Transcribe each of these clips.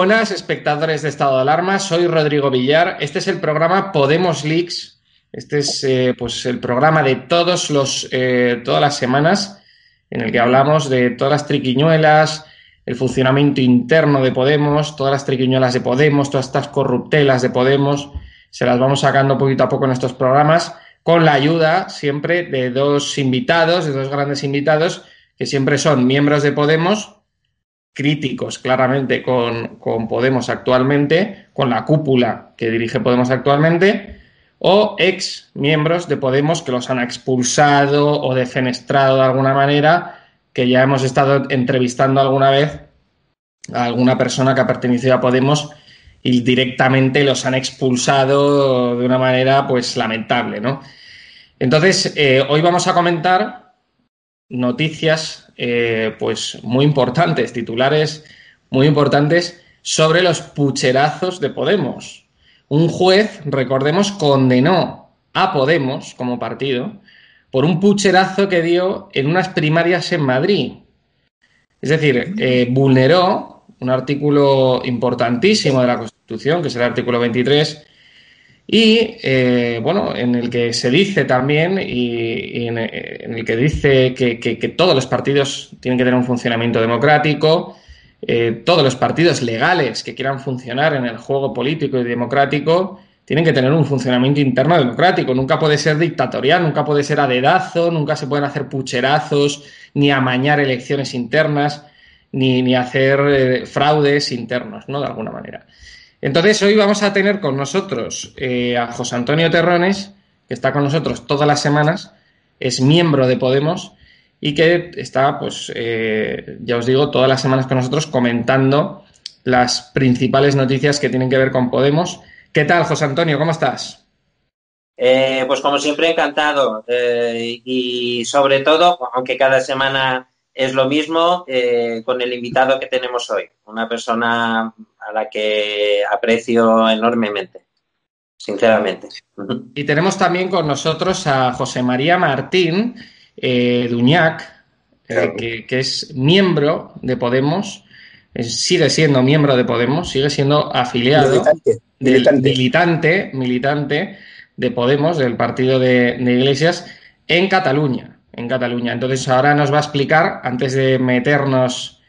Buenas, espectadores de Estado de Alarma. Soy Rodrigo Villar. Este es el programa Podemos Leaks. Este es eh, pues el programa de todos los, eh, todas las semanas en el que hablamos de todas las triquiñuelas, el funcionamiento interno de Podemos, todas las triquiñuelas de Podemos, todas estas corruptelas de Podemos. Se las vamos sacando poquito a poco en estos programas con la ayuda siempre de dos invitados, de dos grandes invitados, que siempre son miembros de Podemos críticos claramente con, Podemos actualmente, con la cúpula que dirige Podemos actualmente, o ex miembros de Podemos que los han expulsado o defenestrado de alguna manera, que ya hemos estado entrevistando alguna vez a alguna persona que ha pertenecido a Podemos y directamente los han expulsado de una manera pues lamentable, ¿no? Entonces, eh, hoy vamos a comentar noticias eh, pues muy importantes, titulares muy importantes sobre los pucherazos de Podemos. Un juez, recordemos, condenó a Podemos como partido por un pucherazo que dio en unas primarias en Madrid. Es decir, eh, vulneró un artículo importantísimo de la Constitución, que es el artículo 23, y eh, bueno, en el que se dice también y, en, el que dice que, todos los partidos tienen que tener un funcionamiento democrático, eh, todos los partidos legales que quieran funcionar en el juego político y democrático tienen que tener un funcionamiento interno democrático. Nunca puede ser dictatorial, nunca puede ser a dedazo, nunca se pueden hacer pucherazos, ni amañar elecciones internas, ni, ni hacer eh, fraudes internos, ¿no? De alguna manera. Entonces, hoy vamos a tener con nosotros eh, a José Antonio Terrones, que está con nosotros todas las semanas, es miembro de Podemos y que está, pues, eh, ya os digo, todas las semanas con nosotros comentando las principales noticias que tienen que ver con Podemos. ¿Qué tal, José Antonio? ¿Cómo estás? Eh, pues como siempre, encantado. y sobre todo, aunque cada semana es lo mismo con el invitado que tenemos hoy, una persona a la que aprecio enormemente, sinceramente. Y tenemos también con nosotros a José María Martín eh, Duñac, eh, que, es miembro de Podemos, sigue siendo miembro de Podemos, sigue siendo afiliado, militante, militante, de Podemos, del partido de, de Iglesias, en Cataluña. En Cataluña. Entonces ahora nos va a explicar, antes de meternos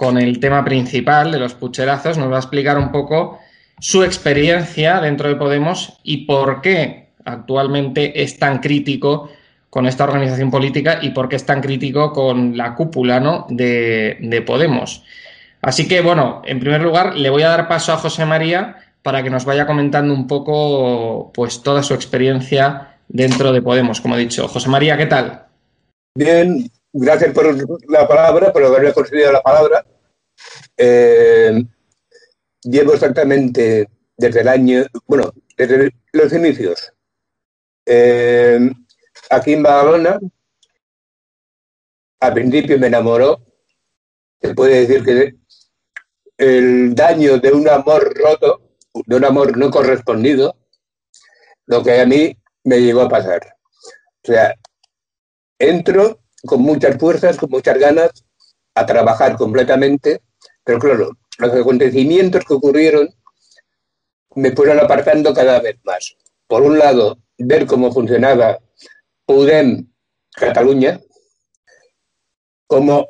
con el tema principal de los pucherazos, nos va a explicar un poco su experiencia dentro de Podemos y por qué actualmente es tan crítico con esta organización política y por qué es tan crítico con la cúpula ¿no? de, de Podemos. Así que, bueno, en primer lugar, le voy a dar paso a José María para que nos vaya comentando un poco pues toda su experiencia dentro de Podemos, como he dicho. José María, ¿qué tal? Bien, gracias por la palabra, por haberme concedido la palabra. Eh, llevo exactamente desde el año, bueno, desde los inicios. Eh, aquí en Badalona, al principio me enamoró. Se puede decir que el daño de un amor roto, de un amor no correspondido, lo que a mí me llegó a pasar. O sea, entro con muchas fuerzas, con muchas ganas, a trabajar completamente, pero claro, los acontecimientos que ocurrieron me fueron apartando cada vez más. Por un lado, ver cómo funcionaba Podem Cataluña, cómo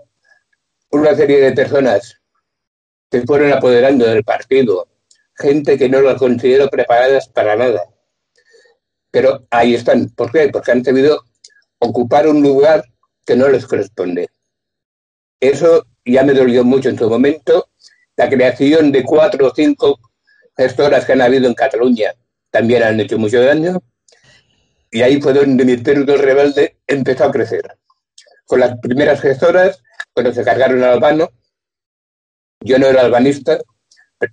una serie de personas se fueron apoderando del partido, gente que no lo considero preparadas para nada. Pero ahí están. ¿Por qué? Porque han debido ocupar un lugar que no les corresponde. Eso ya me dolió mucho en su momento. La creación de cuatro o cinco gestoras que han habido en Cataluña también han hecho mucho daño. Y ahí fue donde mi espíritu rebelde empezó a crecer. Con las primeras gestoras, cuando se cargaron al albano, yo no era albanista,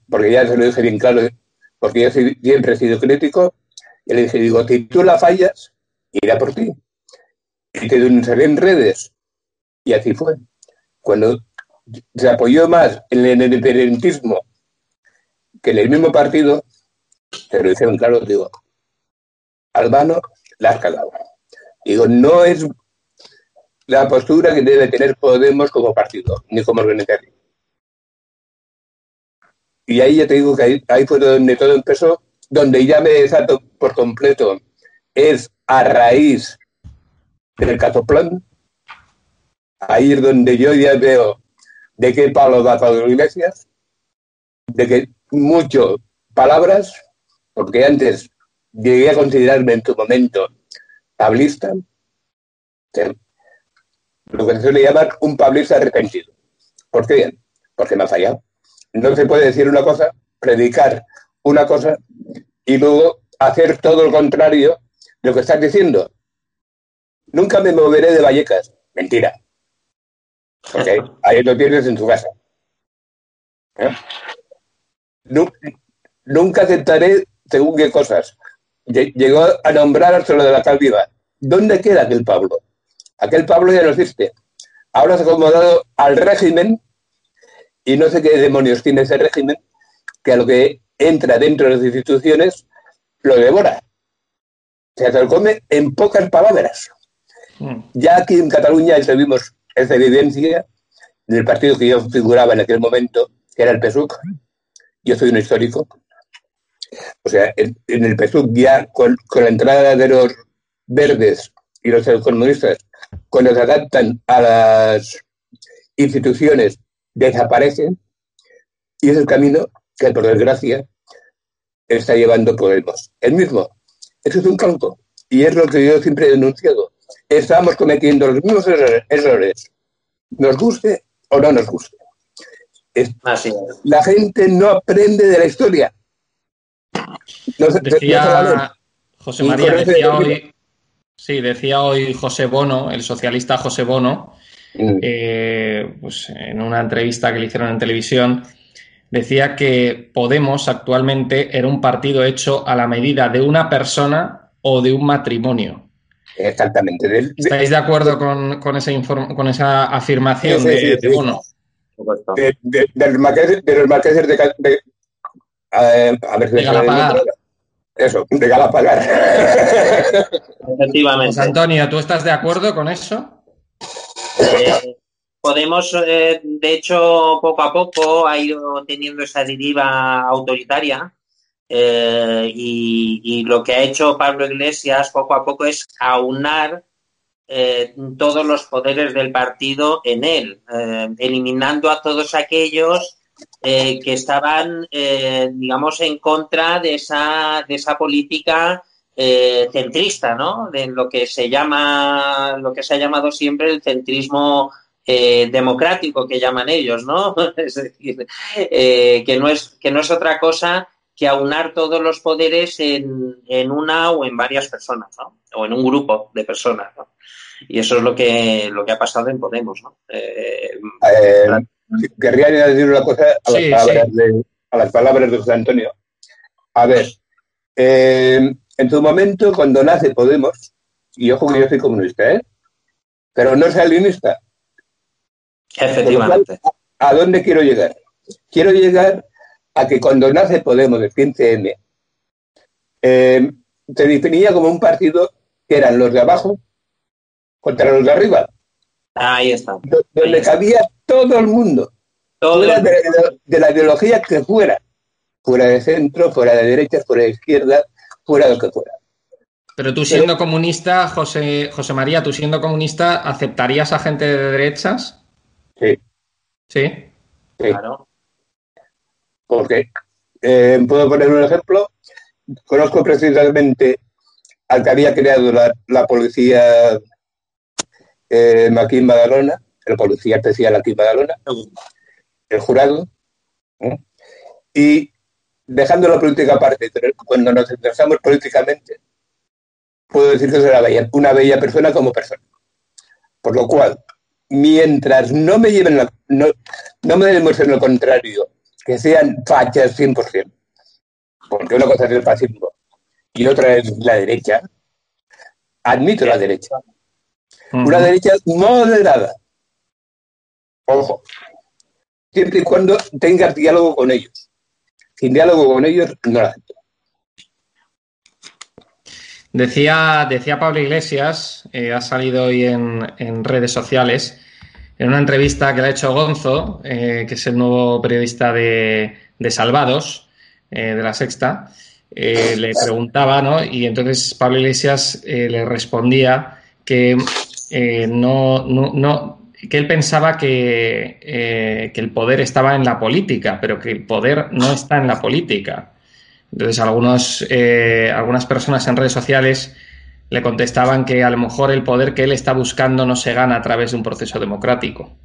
porque ya se lo dije bien claro, porque yo siempre he sido crítico, y le dije, digo, si tú la fallas, irá por ti y te denunciaré en redes. Y así fue. Cuando se apoyó más en el independentismo que en el mismo partido, se lo dijeron claro, digo, Albano, la has cagado. Digo, no es la postura que debe tener Podemos como partido, ni como organización. Y ahí ya te digo que ahí, ahí fue donde todo empezó, donde ya me desato por completo. Es a raíz del catoplán. Ahí es donde yo ya veo de qué palo da Pablo Iglesias, de que mucho palabras, porque antes llegué a considerarme en tu momento pablista, lo que se suele llamar un pablista arrepentido. ¿Por qué? Porque me ha fallado. No se puede decir una cosa, predicar una cosa y luego hacer todo lo contrario de lo que estás diciendo. Nunca me moveré de Vallecas. Mentira. ahí lo tienes en tu casa. ¿Eh? Nunca aceptaré según qué cosas. Llegó a nombrar hasta lo de la calviva. ¿Dónde queda aquel Pablo? Aquel Pablo ya no existe. Ahora se ha acomodado al régimen y no sé qué demonios tiene ese régimen que a lo que entra dentro de las instituciones lo devora. Se lo come en pocas palabras. Mm. Ya aquí en Cataluña vimos esa evidencia del partido que yo figuraba en aquel momento, que era el PSUC. Yo soy un histórico. O sea, en, el PSUC ya con, la entrada de los verdes y los comunistas, cuando se adaptan a las instituciones, desaparecen. Y es el camino que, por desgracia, está llevando Podemos. El mismo. Eso es un campo. Y es lo que yo siempre he denunciado. Estamos cometiendo los mismos errores, nos guste o no nos guste. La gente no aprende de la historia. decía, José María, decía hoy, sí, decía hoy José Bono, el socialista José Bono, mm. eh, pues en una entrevista que le hicieron en televisión, decía que Podemos actualmente era un partido hecho a la medida de una persona o de un matrimonio. Exactamente. ¿Estáis de acuerdo con, con, esa, con esa afirmación de, de, Bono? De, de, los marqueses de, de, a ver si Galapagar. Eso, de Galapagar. Efectivamente. Pues, Antonio, ¿tú estás de acuerdo con eso? Eh, Podemos, eh, de hecho, poco a poco ha ido teniendo esa deriva autoritaria eh, y, lo que ha hecho Pablo Iglesias poco a poco es aunar eh, todos los poderes del partido en él, eliminando a todos aquellos que estaban, digamos, en contra de esa, de esa política centrista, ¿no? De lo que se llama, lo que se ha llamado siempre el centrismo eh, democrático que llaman ellos, ¿no? es decir, eh, que, no es, que no es otra cosa que aunar todos los poderes en, en, una o en varias personas, ¿no? O en un grupo de personas, ¿no? Y eso es lo que, lo que ha pasado en Podemos, ¿no? Eh, querría añadir una cosa a las, palabras, De, a las palabras de José Antonio. A ver, en su momento, cuando nace Podemos, y ojo que yo soy comunista, ¿eh? Pero no soy alinista, Efectivamente. ¿A dónde quiero llegar? Quiero llegar a que cuando nace Podemos, el 15M, eh, se definía como un partido que eran los de abajo contra los de arriba. Ahí está. Donde cabía todo el mundo. fuera de, la ideología que fuera. Fuera de centro, fuera de derecha, fuera de izquierda, fuera de lo que fuera. Pero tú siendo comunista, José, José María, tú siendo comunista, ¿aceptarías a gente de derechas? Sí. ¿Sí? Claro. Porque, eh, puedo poner un ejemplo, conozco precisamente al que había creado la, policía eh, Badalona, el policía especial aquí en Badalona, el jurado, ¿eh? y dejando la política aparte, cuando nos interesamos políticamente, puedo decir que es una bella, una bella persona como persona. Por lo cual, mientras no me lleven la, no, no me demuestren lo contrario, que sean fachas 100%, porque una cosa es el fascismo y otra es la derecha, admito la derecha. Una derecha moderada. Ojo. Siempre y cuando tengas diálogo con ellos. Sin diálogo con ellos, no la acepto. Decía, decía Pablo Iglesias, eh, ha salido hoy en, redes sociales, en una entrevista que le ha hecho Gonzo, eh, que es el nuevo periodista de, Salvados, de la Sexta, le preguntaba, ¿no? Y entonces Pablo Iglesias le respondía que no, no, que él pensaba que, que, el poder estaba en la política, pero que el poder no está en la política. Entonces, algunos, algunas personas en redes sociales le contestaban que a lo mejor el poder que él está buscando no se gana a través de un proceso democrático.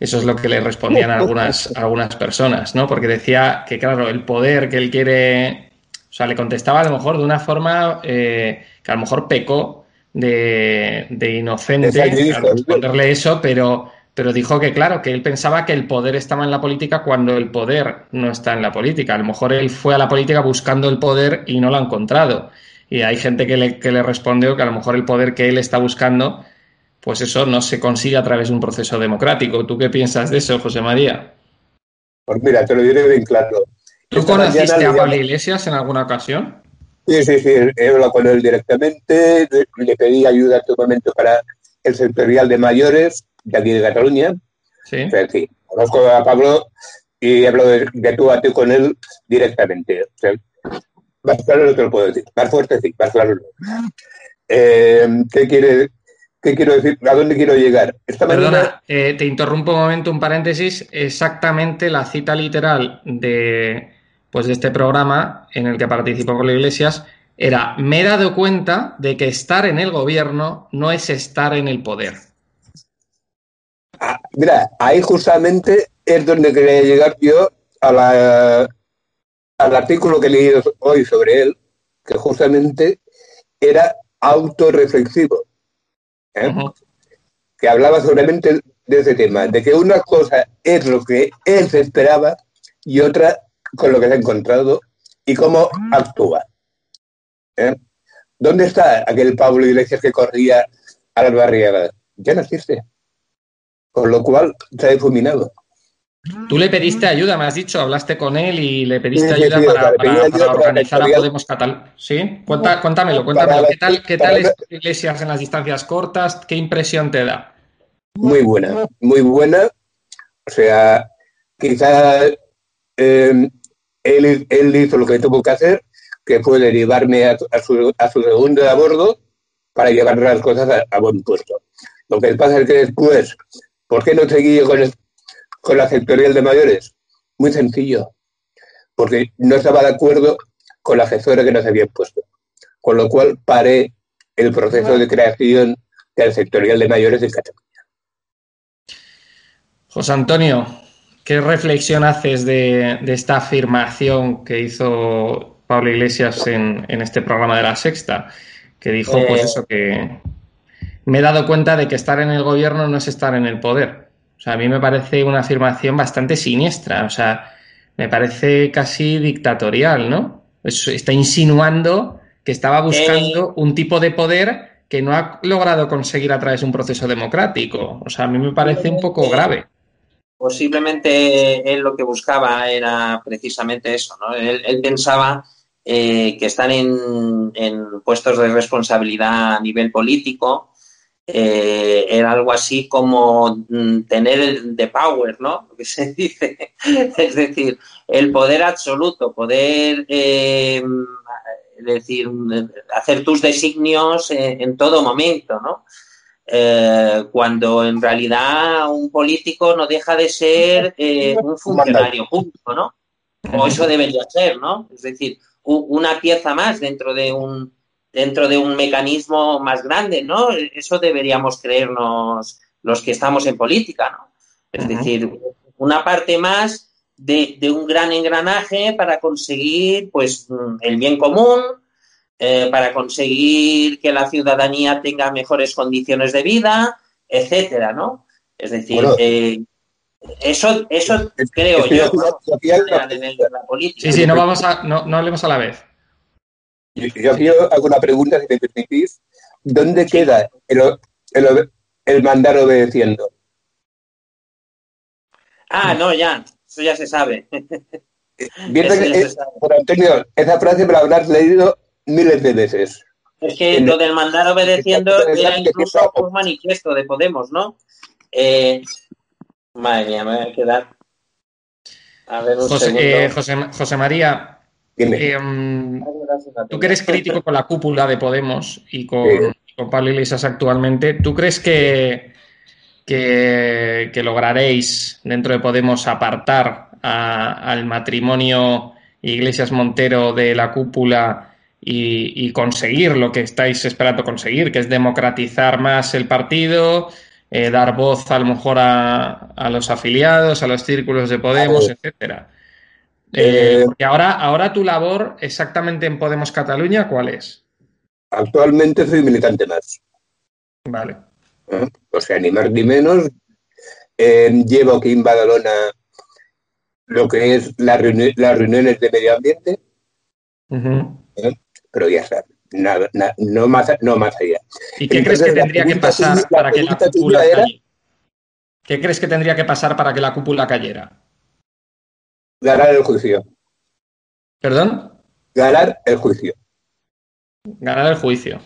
Eso es lo que le respondían algunas, algunas personas, ¿no? Porque decía que, claro, el poder que él quiere. O sea, le contestaba a lo mejor de una forma eh, que a lo mejor pecó de, de inocente al responderle eso, pero, pero dijo que, claro, que él pensaba que el poder estaba en la política cuando el poder no está en la política. A lo mejor él fue a la política buscando el poder y no lo ha encontrado. Y hay gente que le, que le respondió que a lo mejor el poder que él está buscando, pues eso no se consigue a través de un proceso democrático. ¿Tú qué piensas de eso, José María? Pues mira, te lo diré bien claro. ¿Tú conociste a Pablo Iglesias en alguna ocasión? Sí, sí, sí, he hablado con él directamente, le pedí ayuda en tu momento para el sectorial de mayores de aquí de Cataluña. Sí. O sea, sí, conozco a Pablo y he hablado de, de tú a tú con él directamente. O sea, más claro no te lo puedo decir. Más fuerte sí, más claro no. Eh, ¿qué, quiere, ¿Qué quiero decir? ¿A dónde quiero llegar? Esta Perdona, eh, te interrumpo un momento, un paréntesis. Exactamente la cita literal de, pues, de este programa en el que participó con la Iglesias era, me he dado cuenta de que estar en el gobierno no es estar en el poder. Ah, mira, ahí justamente es donde quería llegar yo a la, al artículo que he leído hoy sobre él, que justamente era autorreflexivo, ¿eh? que hablaba solamente de ese tema, de que una cosa es lo que él se esperaba y otra con lo que se ha encontrado y cómo actúa. ¿eh? ¿Dónde está aquel Pablo Iglesias que corría a las barriadas? Ya no existe. Con lo cual se ha difuminado. Tú le pediste ayuda, me has dicho, hablaste con él y le pediste ayuda para, organizar a Podemos Cataluña. ¿Sí? cuéntamelo, cuéntamelo. ¿Qué tal, qué tal es Iglesias en las distancias cortas? ¿Qué impresión te da? Muy buena, muy buena. O sea, quizá em, él, hizo lo que tuvo que hacer, que fue derivarme a, su, a su segundo a bordo para llevar las cosas a, buen puesto. Lo que pasa es que después, ¿por qué no seguí con, el, con la sectorial de mayores? Muy sencillo, porque no estaba de acuerdo con la gestora que nos habían puesto. Con lo cual paré el proceso de creación del sectorial de mayores en Cataluña. José Antonio, ¿qué reflexión haces de, esta afirmación que hizo Pablo Iglesias en, este programa de la Sexta? Que dijo, pues eh. eso, que me he dado cuenta de que estar en el gobierno no es estar en el poder. O sea, a mí me parece una afirmación bastante siniestra, o sea, me parece casi dictatorial, ¿no? está insinuando que estaba buscando eh. un tipo de poder que no ha logrado conseguir a través de un proceso democrático. O sea, a mí me parece un poco grave. Posiblemente él lo que buscaba era precisamente eso, ¿no? Él, pensaba eh, que estar en, puestos de responsabilidad a nivel político eh, era algo así como mm, tener el the power, ¿no? Lo que se dice. es decir, el poder absoluto, poder eh, decir, hacer tus designios en, todo momento, ¿no? Eh, cuando en realidad un político no deja de ser un funcionario público, ¿no? O eso debería ser, ¿no? Es decir, una pieza más dentro de un dentro de un mecanismo más grande, ¿no? Eso deberíamos creernos los que estamos en política, ¿no? Es decir, una parte más de, un gran engranaje para conseguir, pues, el bien común, eh, para conseguir que la ciudadanía tenga mejores condiciones de vida, etcétera, ¿no? Es decir, eh, eso, eso creo yo, Sí, sí, no vamos a, no, no hablemos a la vez. Yo, aquí hago una pregunta, si me permitís. ¿Dónde queda el, el, mandar obedeciendo? Ah, no, ya. Eso ya se sabe. Bien, por Antonio, esa frase me la habrás leído miles de veces. Es que lo del mandar obedeciendo era incluso un manifiesto de Podemos, ¿no? Eh, madre mía, me voy a quedar. A ver, un José, segundo. eh, José- José María, Dime. eh, tú que eres crítico con la cúpula de Podemos y con, Sí. con Pablo Iglesias actualmente, ¿tú crees que, que, que lograréis dentro de Podemos apartar a- al matrimonio Iglesias Montero de la cúpula y, y conseguir lo que estáis esperando conseguir, que es democratizar más el partido, eh, dar voz a lo mejor a, a los afiliados, a los círculos de Podemos, etcétera? Eh, Eh, porque ahora, ahora tu labor exactamente en Podemos Cataluña, ¿cuál es? Actualmente soy militante más. Vale. ¿eh? O sea, ni más ni menos. Eh, llevo aquí en Badalona lo que es las, reuni- las reuniones de medio ambiente, Ujú. pero ya está. Nada, no, más, no más allá. ¿Y qué Entonces, crees que tendría que pasar para que la cúpula cayera? ¿Qué crees que tendría que pasar para que la cúpula cayera? Ganar el juicio. ¿Perdón? Ganar el juicio. Ganar el juicio.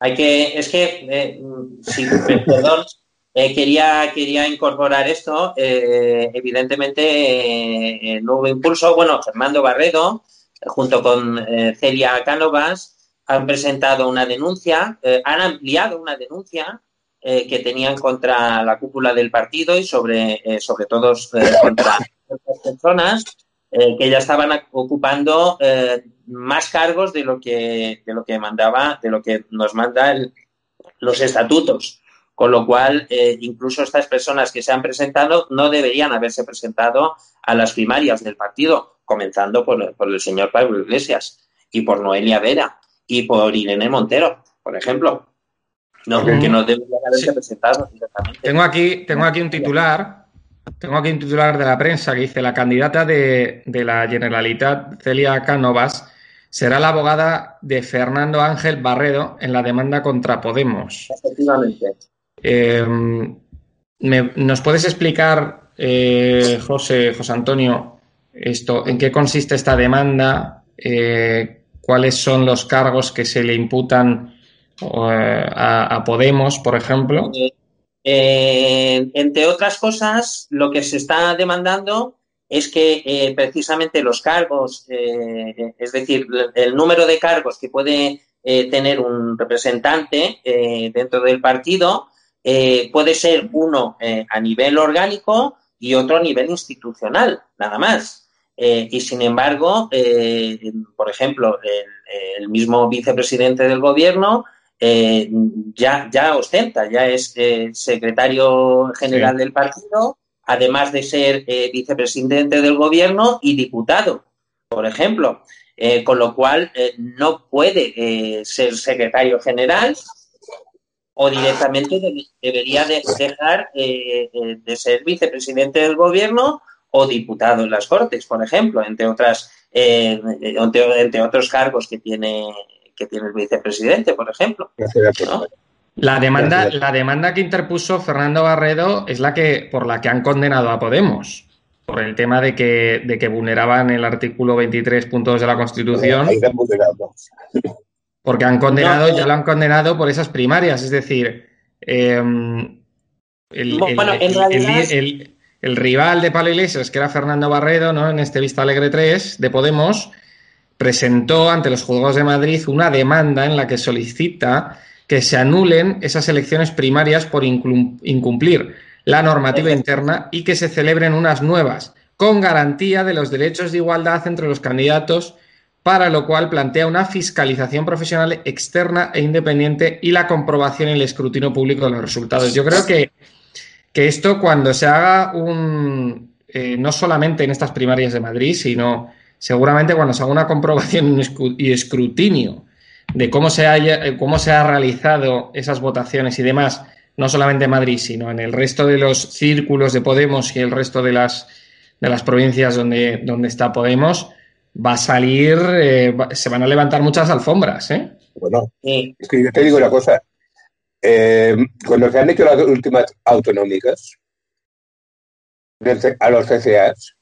Hay que, es que, eh, sí, perdón, eh, quería, quería incorporar esto. eh, evidentemente, eh, el nuevo impulso, bueno, Fernando Barredo, junto con eh, Celia Cánovas, han presentado una denuncia, eh, han ampliado una denuncia eh, que tenían contra la cúpula del partido y sobre, eh, sobre todo eh, contra otras personas eh, que ya estaban ocupando eh, más cargos de lo que de lo que mandaba de lo que nos manda el- los estatutos con lo cual eh, incluso estas personas que se han presentado no deberían haberse presentado a las primarias del partido comenzando por, por el señor Pablo Iglesias y por Noelia Vera y por Irene Montero por ejemplo no que no deberían haberse Sí. presentado directamente Tengo aquí, tengo aquí un titular. Tengo aquí un titular de la prensa que dice la candidata de, de la Generalitat, Celia Cánovas, será la abogada de Fernando Ángel Barredo en la demanda contra Podemos. efectivamente Eh, ¿me- ¿Nos puedes explicar, eh, José, José Antonio, esto, en qué consiste esta demanda? Eh, ¿Cuáles son los cargos que se le imputan eh, a, a Podemos, por ejemplo? Eh, entre otras cosas, lo que se está demandando es que eh, precisamente los cargos, eh, es decir, el número de cargos que puede tener un representante dentro del partido puede ser uno a nivel orgánico y otro a nivel institucional, nada más. Y sin embargo, por ejemplo, el mismo vicepresidente del gobierno eh, ya, ya ostenta, ya es eh, secretario general Sí. del partido, además de ser eh, vicepresidente del gobierno y diputado, por ejemplo. Con lo cual, no puede ser secretario general o directamente de- debería de dejar de ser vicepresidente del gobierno o diputado en las Cortes, por ejemplo, entre otras entre, entre otros cargos que tiene que tiene el vicepresidente, por ejemplo. Gracias, gracias. ¿no? La demanda, Gracias. la demanda que interpuso Fernando Barredo es la que por la que han condenado a Podemos por el tema de que, de que vulneraban el artículo 23.2 de la Constitución, Ahí están vulnerados. porque han condenado, No, ya lo han condenado por esas primarias, es decir, eh, el, Bueno, el- el- el rival de Pablo Iglesias, que era Fernando Barredo, ¿no? en este Vista Alegre 3 de Podemos, presentó ante los juzgados de Madrid una demanda en la que solicita que se anulen esas elecciones primarias por incumplir la normativa interna y que se celebren unas nuevas, con garantía de los derechos de igualdad entre los candidatos, para lo cual plantea una fiscalización profesional externa e independiente y la comprobación y el escrutinio público de los resultados. Yo creo que, que esto cuando se haga un, eh, no solamente en estas primarias de Madrid, sino seguramente cuando se haga una comprobación y escrutinio de cómo se, haya, eh, cómo se ha realizado esas votaciones y demás, no solamente en Madrid, sino en el resto de los círculos de Podemos y el resto de las, de las provincias donde, donde está Podemos, va a salir, eh, va- se van a levantar muchas alfombras, ¿eh? Bueno, es que yo te digo una cosa. Eh, cuando se han hecho las últimas autonómicas a los CCAs,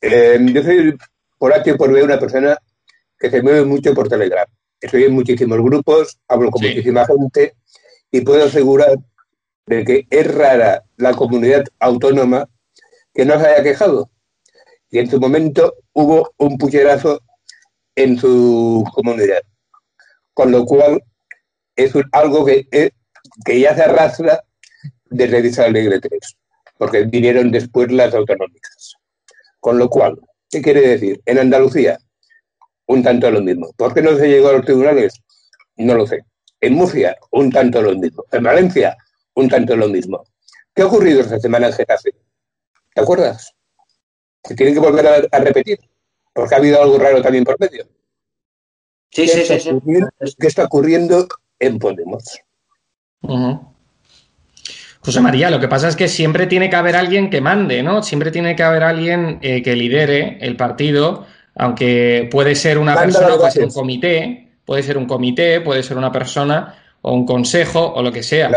eh, yo soy por y por B una persona que se mueve mucho por Telegram. Estoy en muchísimos grupos, hablo con Sí. muchísima gente y puedo asegurar de que es rara la comunidad autónoma que no se haya quejado. Y en su momento hubo un pucherazo en su comunidad. Con lo cual es algo que, eh, que ya se arrastra desde esa Alegre 3, porque vinieron después las autonómicas. Con lo cual, ¿qué quiere decir? En Andalucía, un tanto lo mismo. ¿Por qué no se llegó a los tribunales? No lo sé. En Murcia, un tanto lo mismo. En Valencia, un tanto lo mismo. ¿Qué ha ocurrido esta semana en Getafe? ¿Te acuerdas? Se tienen que volver a, repetir, porque ha habido algo raro también por medio. Sí, sí, sí, sí. ¿Qué está ocurriendo en Podemos? José María, lo que pasa es que siempre tiene que haber alguien que mande, ¿no? Siempre tiene que haber alguien eh, que lidere el partido, aunque puede ser una persona, puede ser un comité, puede ser un comité, puede ser una persona o un consejo o lo que sea.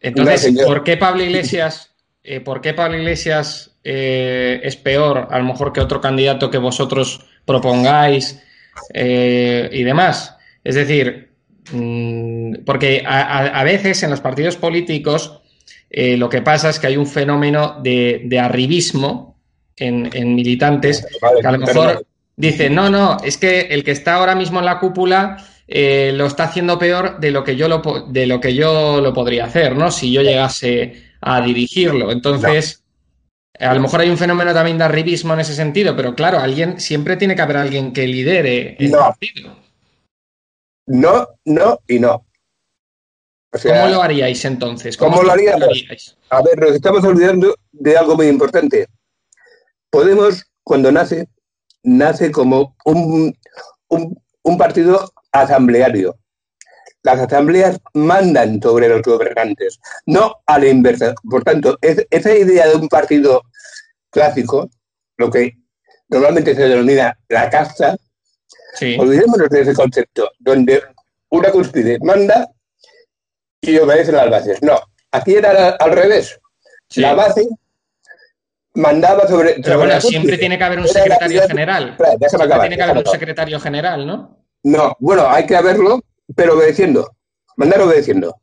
Entonces, ¿por qué Pablo Iglesias, eh, por qué Pablo Iglesias eh, es peor a lo mejor que otro candidato que vosotros propongáis y demás? Es decir, mm, porque a veces en los partidos políticos eh, lo que pasa es que hay un fenómeno de, arribismo en, militantes que a lo mejor dicen, no, no, es que el que está ahora mismo en la cúpula eh, lo está haciendo peor de lo que yo lo, de lo que yo lo podría hacer, ¿no? Si yo llegase a dirigirlo. Entonces, a lo mejor hay un fenómeno también de arribismo en ese sentido, pero claro, alguien siempre tiene que haber alguien que lidere el partido. No, no y no. ¿Cómo lo haríais entonces? ¿Cómo, lo haríamos? A ver, nos estamos olvidando de algo muy importante. Podemos, cuando nace, nace como un, un, partido asambleario. Las asambleas mandan sobre los gobernantes, no a la inversa. Por tanto, esa idea de un partido clásico, lo que normalmente se denomina la casta, olvidémonos de ese concepto, donde una cúspide manda y obedece las bases. No, aquí era al revés. La base mandaba sobre. Pero bueno, siempre tiene que haber un secretario general. tiene que haber un secretario general, ¿no? No, bueno, hay que haberlo, pero obedeciendo. Mandar obedeciendo.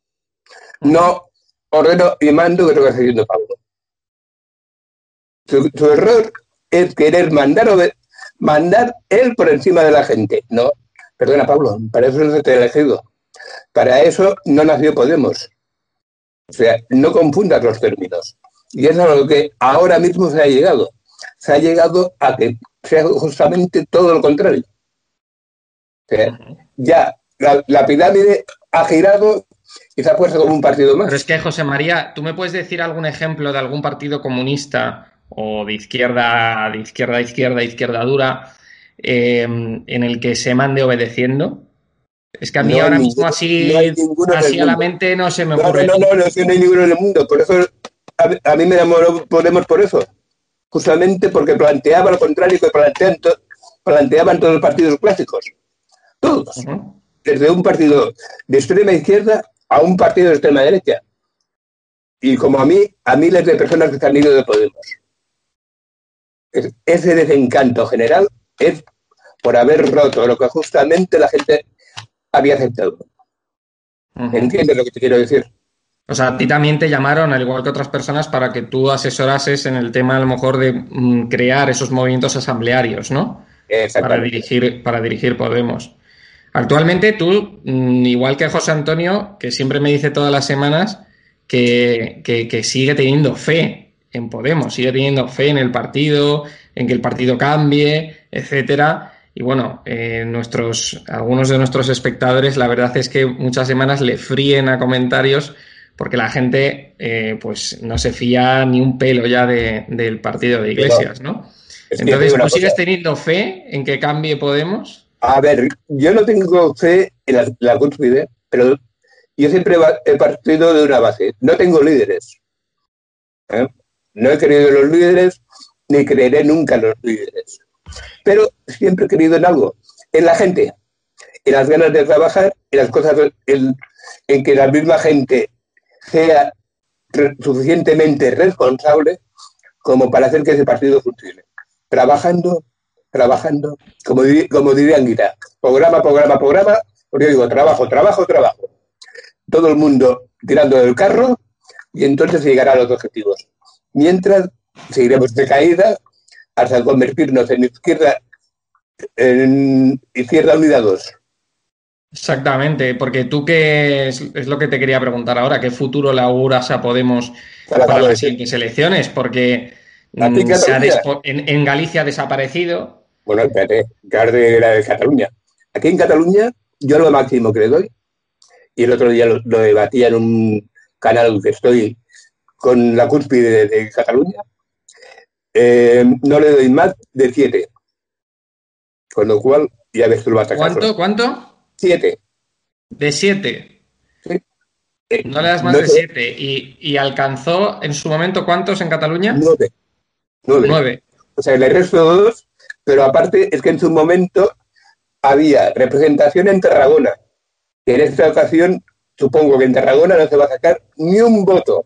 No ordeno y mando que lo que está haciendo Pablo. Su, error es querer mandar, mandar él por encima de la gente. No, perdona, Pablo, para eso no se te ha elegido. Para eso no nació Podemos. O sea, no confundas los términos. Y eso es a lo que ahora mismo se ha llegado. Se ha llegado a que sea justamente todo lo contrario. ya la, pirámide ha girado y se ha puesto como un partido más. Pero es que, José María, ¿tú me puedes decir algún ejemplo de algún partido comunista o de izquierda, de izquierda, izquierda, izquierda dura, eh, en el que se mande obedeciendo? Es que a mí ahora mismo así, así a la mente no se me ocurre. No, no, no, no, no hay ninguno en el mundo. Por eso a, mí me enamoró Podemos por eso. Justamente porque planteaba lo contrario que plantean, planteaban todos los partidos clásicos. Todos. Desde un partido de extrema izquierda a un partido de extrema derecha. Y como a mí, a miles de personas que se han ido de Podemos. Ese desencanto general es por haber roto lo que justamente la gente había aceptado. ¿Entiendes lo que te quiero decir? O sea, a ti también te llamaron, al igual que otras personas, para que tú asesorases en el tema, a lo mejor, de mm, crear esos movimientos asamblearios, ¿no? Para dirigir, para dirigir Podemos. Actualmente tú, mm, igual que José Antonio, que siempre me dice todas las semanas que, que, sigue teniendo fe en Podemos, sigue teniendo fe en el partido, en que el partido cambie, etcétera. Y bueno, eh, nuestros, algunos de nuestros espectadores, la verdad es que muchas semanas le fríen a comentarios porque la gente eh, pues no se fía ni un pelo ya del partido de Iglesias, ¿no? Entonces, ¿tú sigues teniendo fe en que cambie Podemos? A ver, yo no tengo fe en la, la pero yo siempre he partido de una base. No tengo líderes. ¿eh? No he creído en los líderes, ni creeré nunca en los líderes pero siempre he querido en algo, en la gente, en las ganas de trabajar, en las cosas, en, que la misma gente sea suficientemente responsable como para hacer que ese partido funcione. Trabajando, trabajando, como, como diría Anguita, programa, programa, programa, porque yo digo trabajo, trabajo, trabajo. Todo el mundo tirando del carro y entonces llegará a los objetivos. Mientras seguiremos de caída hasta convertirnos en izquierda, en Izquierda Unida 2. Exactamente, porque tú qué es, es, lo que te quería preguntar ahora, ¿qué futuro le auguras a Podemos para, para las siguientes elecciones? Porque mm, se ha en, en, Galicia ha desaparecido. Bueno, espérate, que la de Cataluña. Aquí en Cataluña, yo lo máximo que le doy, y el otro día lo, lo debatía en un canal que estoy con la cúspide de, de Cataluña, eh, no le doy más de siete. Con lo cual, ya ves tú lo vas a. ¿Cuánto? ¿Cuánto? Siete. ¿De siete? Sí. No le das más no de siete. ¿Y, ¿Y, alcanzó en su momento cuántos en Cataluña? Nueve. Nueve. Nueve. O sea, le resto dos, pero aparte es que en su momento había representación en Tarragona. Y en esta ocasión, supongo que en Tarragona no se va a sacar ni un voto.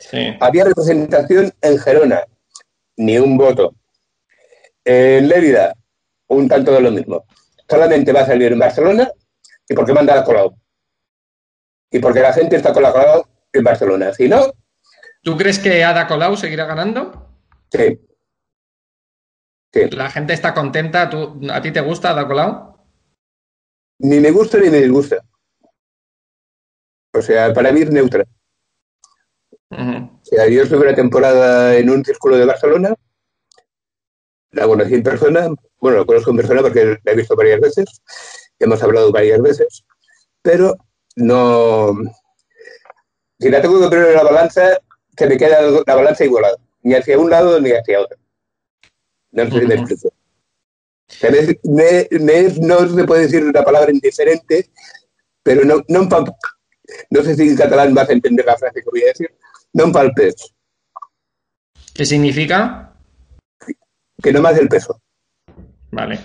Sí. Había representación en Gerona, ni un voto. En Lérida, un tanto de lo mismo solamente va a salir en Barcelona y porque manda a Colau. Y porque la gente está con la Colau en Barcelona. Si no. ¿Tú crees que Ada Colau seguirá ganando? Sí. sí. La gente está contenta. ¿Tú, ¿A ti te gusta Ada Colau? Ni me gusta ni me disgusta. O sea, para mí es neutra. Uh -huh. O sea, yo estuve una temporada en un círculo de Barcelona, la conocí en persona, bueno, lo conozco en persona porque la he visto varias veces, hemos hablado varias veces, pero no. Si la tengo que poner en la balanza, se me queda la balanza igualada, ni hacia un lado ni hacia otro. No sé si me explico. Me, me, no se puede decir una palabra indiferente, pero no, no, no sé si en catalán vas a entender la frase que voy a decir. No empalpes. ¿Qué significa? Que no me hace el peso. Vale.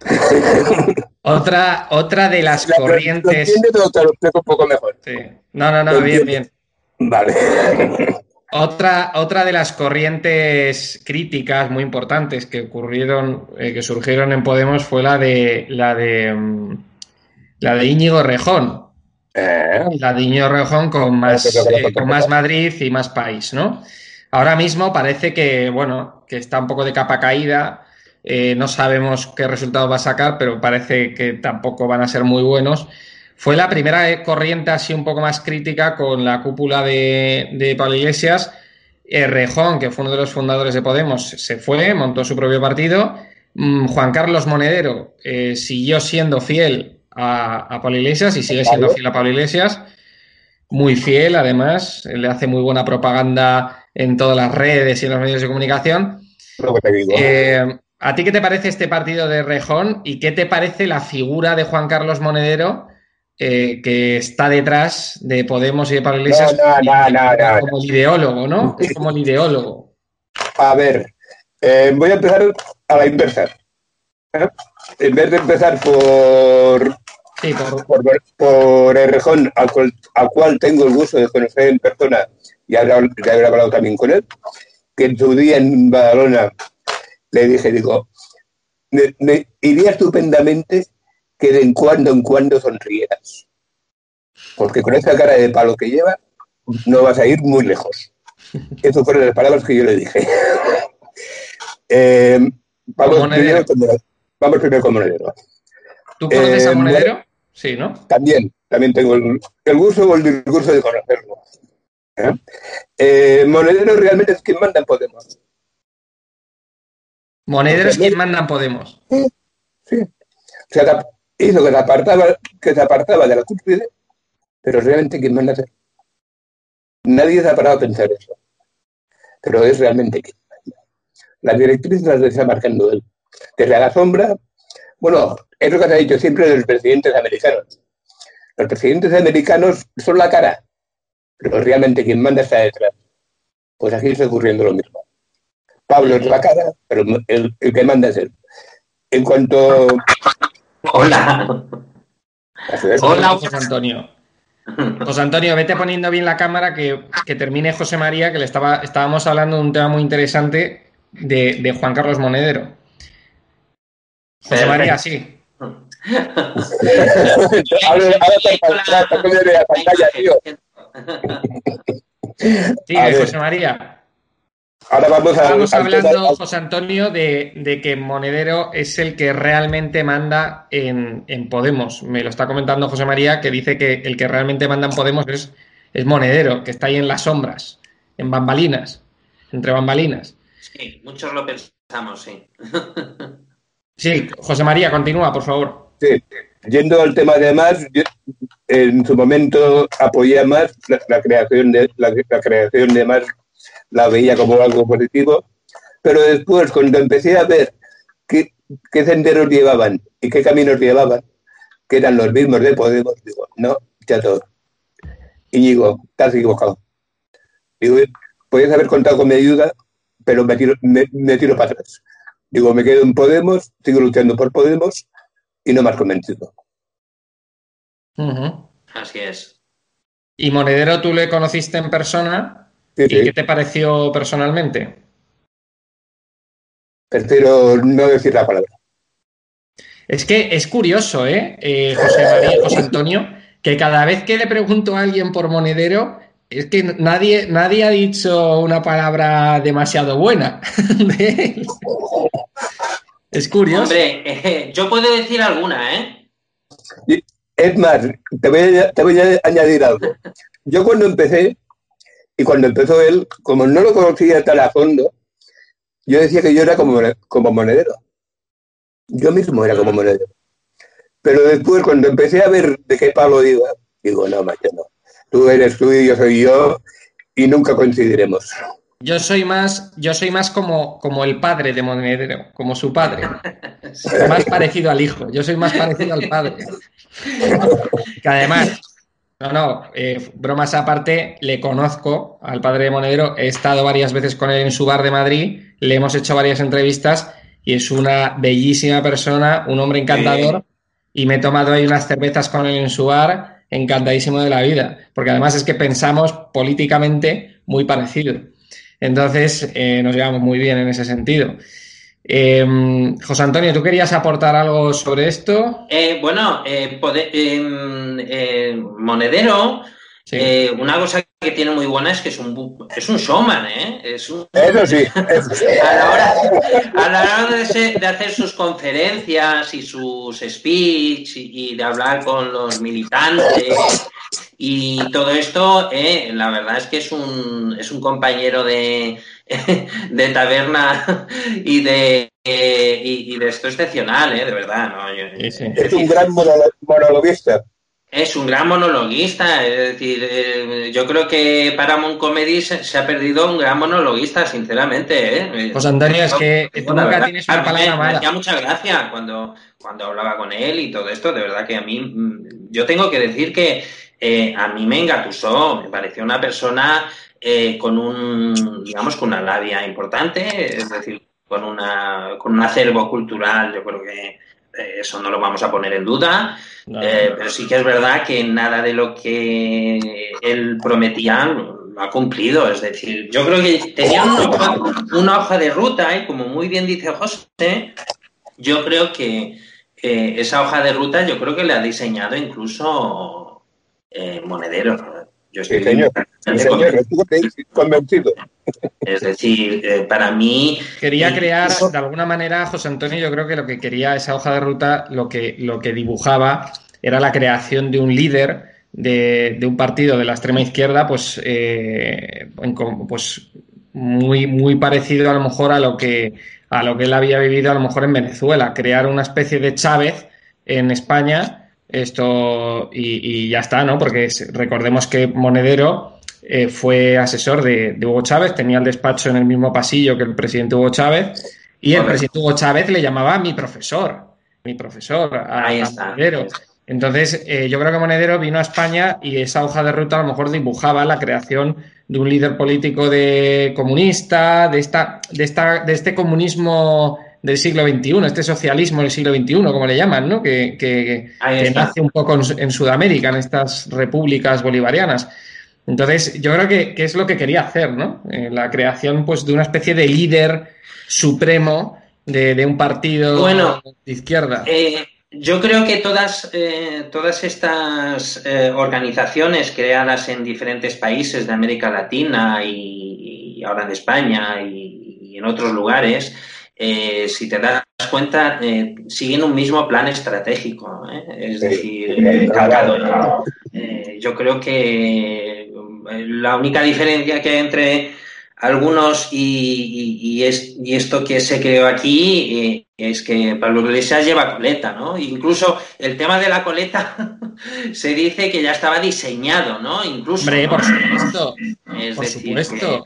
otra, otra de las corrientes. Lo te lo explico un poco mejor. Sí. No, no, no, bien, bien. Vale. Otra, otra de las corrientes críticas muy importantes que ocurrieron, eh, que surgieron en Podemos fue la de la de um, la de Íñigo Rejón. Eh. La de Íñigo Rejón con más, eh, con más Madrid y más país, ¿no? Ahora mismo parece que, bueno, que está un poco de capa caída. Eh, no sabemos qué resultado va a sacar, pero parece que tampoco van a ser muy buenos. Fue la primera corriente así un poco más crítica con la cúpula de, de Pablo Iglesias. Eh, Rejón, que fue uno de los fundadores de Podemos, se fue, montó su propio partido. Mm, Juan Carlos Monedero siguió siendo fiel a, a, Pablo Iglesias y sigue siendo fiel a Pablo Iglesias. Muy fiel, además, le hace muy buena propaganda en todas las redes y en los medios de comunicación. Eh, ¿A ti qué te parece este partido de Rejón y qué te parece la figura de Juan Carlos Monedero eh, que está detrás de Podemos y de Pablo Iglesias no, no, no, como el ideólogo, ¿no? Es como el ideólogo. A ver, eh, voy a empezar a la inversa. En vez de empezar por, sí, por... por, por el Rejón, al cual, al cual, tengo el gusto de conocer en persona y haber, de haber hablado también con él, que en su día en Badalona le dije, digo, me, me, iría estupendamente que de en cuando en cuando sonrieras. Porque con esa cara de palo que lleva, no vas a ir muy lejos. Esas fueron las palabras que yo le dije. eh, vamos, primero con, vamos primero con Monedero. ¿Tú conoces eh, a Monedero? Sí, ¿no? También, también tengo el, el gusto o el discurso de conocerlo. ¿Eh? Eh, Monedero realmente es quien manda en Podemos. Monedero es quien manda en Podemos. Sí. sí. O sea, hizo que se apartaba, que se apartaba de la cúspide, pero realmente quien manda ser. Nadie se ha parado a pensar eso. Pero es realmente quien manda. Las directrices las está marcando él. Desde la sombra, bueno, es lo que se ha dicho siempre de los presidentes americanos. Los presidentes americanos son la cara, pero realmente quien manda está detrás. Pues aquí está ocurriendo lo mismo. Pablo es la cara, pero el, el que manda es él. En cuanto. Hola. Hola, José Antonio. José Antonio, vete poniendo bien la cámara que, que, termine José María, que le estaba, estábamos hablando de un tema muy interesante de, de Juan Carlos Monedero. José María, sí. ahora, ahora la pantalla, tío. Sí, José María. Ahora vamos a. Estamos hablando, José Antonio, de, que Monedero es el que realmente manda en, Podemos. Me lo está comentando José María, que dice que el que realmente manda en Podemos es, es Monedero, que está ahí en las sombras, en bambalinas, entre bambalinas. Sí, muchos lo pensamos, sí. sí, José María, continúa, por favor. Sí, yendo al tema de más, en su momento apoyé más la, creación de la, la creación de más la veía como algo positivo, pero después cuando empecé a ver qué, senderos llevaban y qué caminos llevaban, que eran los mismos de Podemos, digo, no, ya todo. Y digo, estás equivocado. Digo, podías haber contado con mi ayuda, pero me, tiro para atrás. Digo, me quedo en Podemos, sigo luchando por Podemos y no me has convencido. Así es. ¿Y Monedero tú le conociste en persona? ¿Y qué te pareció personalmente? Prefiero no decir la palabra. Es que es curioso, ¿eh? eh José María, José Antonio, que cada vez que le pregunto a alguien por monedero, es que nadie, nadie ha dicho una palabra demasiado buena Es curioso. Hombre, eh, yo puedo decir alguna, ¿eh? Es más, te voy a añadir algo. Yo cuando empecé, y cuando empezó él, como no lo conocía tan a fondo, yo decía que yo era como, como monedero. Yo mismo era como monedero. Pero después, cuando empecé a ver de qué palo iba, digo, no, macho, no. Tú eres tú y yo soy yo y nunca coincidiremos. Yo soy más, yo soy más como, como el padre de Monedero, como su padre. más parecido al hijo. Yo soy más parecido al padre. que además, no, no, eh, bromas aparte, le conozco al padre de Monedero, he estado varias veces con él en su bar de Madrid, le hemos hecho varias entrevistas y es una bellísima persona, un hombre encantador y me he tomado ahí unas cervezas con él en su bar, encantadísimo de la vida, porque además es que pensamos políticamente muy parecido. Entonces, eh, nos llevamos muy bien en ese sentido. Em, José Antonio, ¿tú querías aportar algo sobre esto? Eh, bueno, eh, em, eh, Monedero, una cosa que tiene muy buena es que es un, es un showman, ¿eh? Es un, eso sí. a la hora, a la hora de, hacer sus conferencias y sus speech y, de hablar con los militantes y todo esto, la verdad es que es un, es un compañero de de taberna y de, y, de esto excepcional, ¿eh? de verdad. ¿no? Es un gran monologuista. Es un gran monologuista, es decir, eh, yo creo que Paramount Comedy se, ha perdido un gran monologuista, sinceramente. ¿eh? Pues Antonio, es que nunca tienes una palabra mala. Me mucha gracia cuando, cuando hablaba con él y todo esto, de verdad que a mí, mm, yo tengo que decir que eh, a mí me engatusó, me pareció una persona eh, con un, digamos, con una labia importante, es decir, con, una, con un acervo cultural, yo creo que eh, eso no lo vamos a poner en duda, eh, pero sí que es verdad que nada de lo que él prometía lo ha cumplido, es decir, yo creo que tenía una hoja, de ruta y como muy bien dice José, yo creo que esa hoja de ruta yo creo que le ha diseñado incluso Monedero. Yo estoy convencido. Es decir, eh, para mí. Quería crear, de alguna manera, José Antonio, yo creo que lo que quería esa hoja de ruta, lo que, lo que dibujaba era la creación de un líder de, un partido de la extrema izquierda, pues, eh, pues muy, muy parecido a lo mejor a lo que a lo que él había vivido a lo mejor en Venezuela, crear una especie de Chávez en España esto, y, ya está, ¿no? Porque recordemos que Monedero eh, fue asesor de, Hugo Chávez, tenía el despacho en el mismo pasillo que el presidente Hugo Chávez, y el presidente Hugo Chávez le llamaba mi profesor, mi profesor, a, Monedero. Entonces, eh, yo creo que Monedero vino a España y esa hoja de ruta a lo mejor dibujaba la creación de un líder político de comunista, de esta, de esta, de este comunismo del siglo XXI, este socialismo del siglo XXI, como le llaman, ¿no? que, nace un poco en, Sudamérica, en estas repúblicas bolivarianas. Entonces, yo creo que, es lo que quería hacer, ¿no? Eh, la creación pues, de una especie de líder supremo de, un partido de izquierda. Eh, yo creo que todas, eh, todas estas organizaciones creadas en diferentes países de América Latina y, y ahora en España y, en otros lugares, eh, si te das cuenta, eh, siguen un mismo plan estratégico. Es decir, yo creo que la única diferencia que hay entre algunos y, es, y, esto que se creó aquí eh, es que Pablo Iglesias lleva coleta, ¿no? Incluso el tema de la coleta se dice que ya estaba diseñado, ¿no? Incluso. Hombre, por supuesto. Es por supuesto.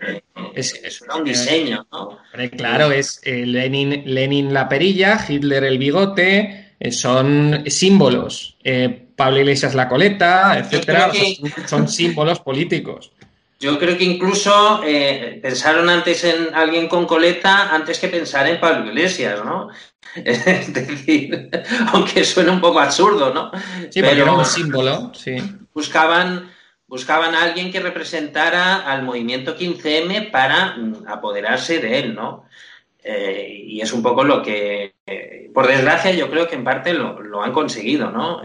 Es, un diseño, ¿no? claro, es eh, Lenin, Lenin la perilla, Hitler el bigote, eh, son símbolos. Pablo Iglesias la coleta, etcétera, son símbolos políticos. Yo creo que incluso eh, pensaron antes en alguien con coleta antes que pensar en Pablo Iglesias, ¿no? Es decir, aunque suene un poco absurdo, ¿no? Sí, pero era un símbolo, sí. Buscaban, buscaban a alguien que representara al movimiento 15M para mm, apoderarse de él, ¿no? Eh, y es un poco lo que, eh, por desgracia, yo creo que en parte lo, han conseguido, ¿no?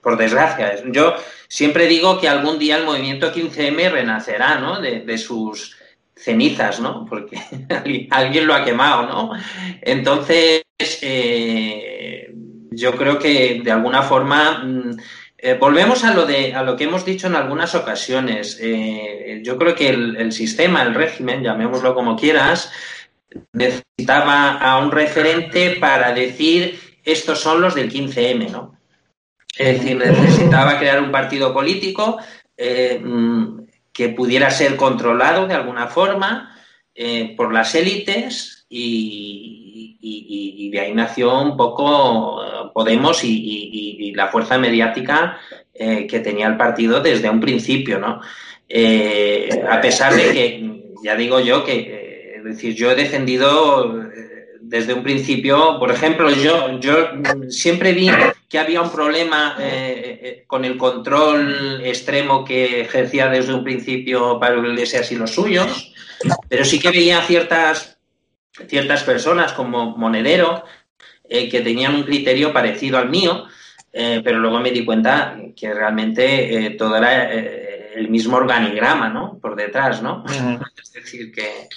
por desgracia. Yo siempre digo que algún día el movimiento 15M renacerá, ¿no? De, sus cenizas, ¿no? Porque alguien lo ha quemado, ¿no? Entonces, eh, yo creo que de alguna forma mm, eh, volvemos a lo de a lo que hemos dicho en algunas ocasiones. Eh, yo creo que el, sistema, el régimen, llamémoslo como quieras, necesitaba a un referente para decir estos son los del 15M, ¿no? Es decir, necesitaba crear un partido político eh, mm, que pudiera ser controlado de alguna forma por las élites y, de ahí nació un poco Podemos y, la fuerza mediática que tenía el partido desde un principio, ¿no? a pesar de que, ya digo yo, que es decir, yo he defendido desde un principio, por ejemplo, yo, yo siempre vi que había un problema eh, eh, con el control extremo que ejercía desde un principio Pablo Iglesias y los suyos, pero sí que veía ciertas, ciertas personas como Monedero eh, que tenían un criterio parecido al mío, pero luego me di cuenta que realmente todo era el mismo organigrama, ¿no? Por detrás, ¿no? Es decir, que,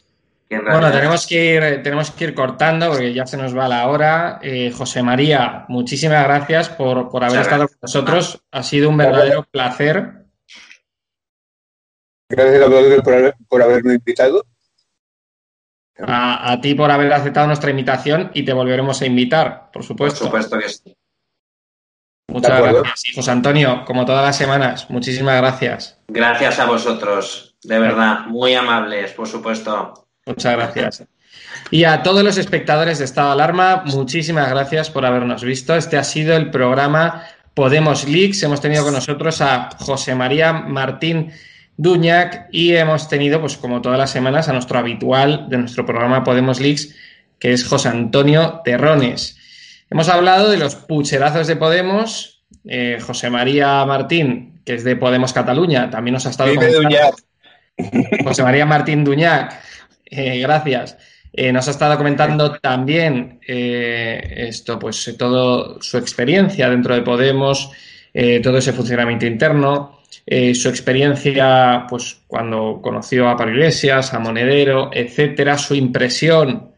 bueno, tenemos que, ir, tenemos que ir cortando porque ya se nos va la hora. Eh, José María, muchísimas gracias por, haber estado con nosotros. Ha sido un verdadero placer. Gracias a por, haberme invitado. A, ti por haber aceptado nuestra invitación y te volveremos a invitar, por supuesto. Por supuesto que sí. Muchas gracias. José Antonio, como todas las semanas, muchísimas gracias. Gracias a vosotros, de verdad, muy amables, por supuesto. Muchas gracias. Y a todos los espectadores de Estado de Alarma, muchísimas gracias por habernos visto. Este ha sido el programa Podemos Leaks. Hemos tenido con nosotros a José María Martín Duñac y hemos tenido, pues como todas las semanas, a nuestro habitual de nuestro programa Podemos Leaks, que es José Antonio Terrones. Hemos hablado de los pucherazos de Podemos. Eh, José María Martín, que es de Podemos Cataluña, también nos ha estado. José María Martín Duñac eh, gracias. Eh, nos ha estado comentando también esto, pues todo su experiencia dentro de Podemos, todo ese funcionamiento interno, su experiencia, pues cuando conoció a Pablo Iglesias, a Monedero, etcétera, su impresión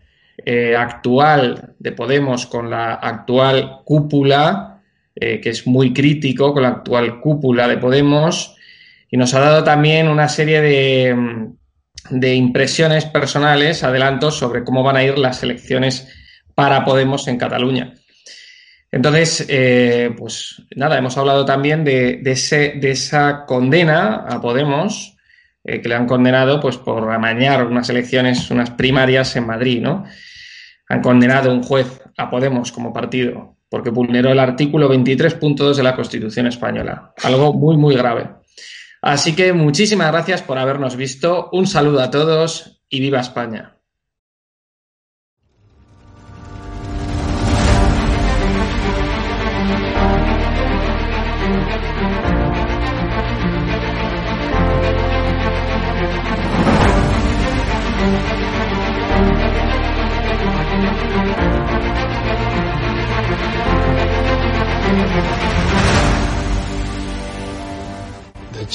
actual de Podemos con la actual cúpula, que es muy crítico con la actual cúpula de Podemos, y nos ha dado también una serie de de impresiones personales, adelantos sobre cómo van a ir las elecciones para Podemos en Cataluña. Entonces, eh, pues nada, hemos hablado también de, esa condena a Podemos, eh, que le han condenado pues, por amañar unas elecciones, unas primarias en Madrid, ¿no? Han condenado un juez a Podemos como partido porque vulneró el artículo 23.2 de la Constitución española. Algo muy, muy grave. Así que muchísimas gracias por habernos visto. Un saludo a todos y viva España.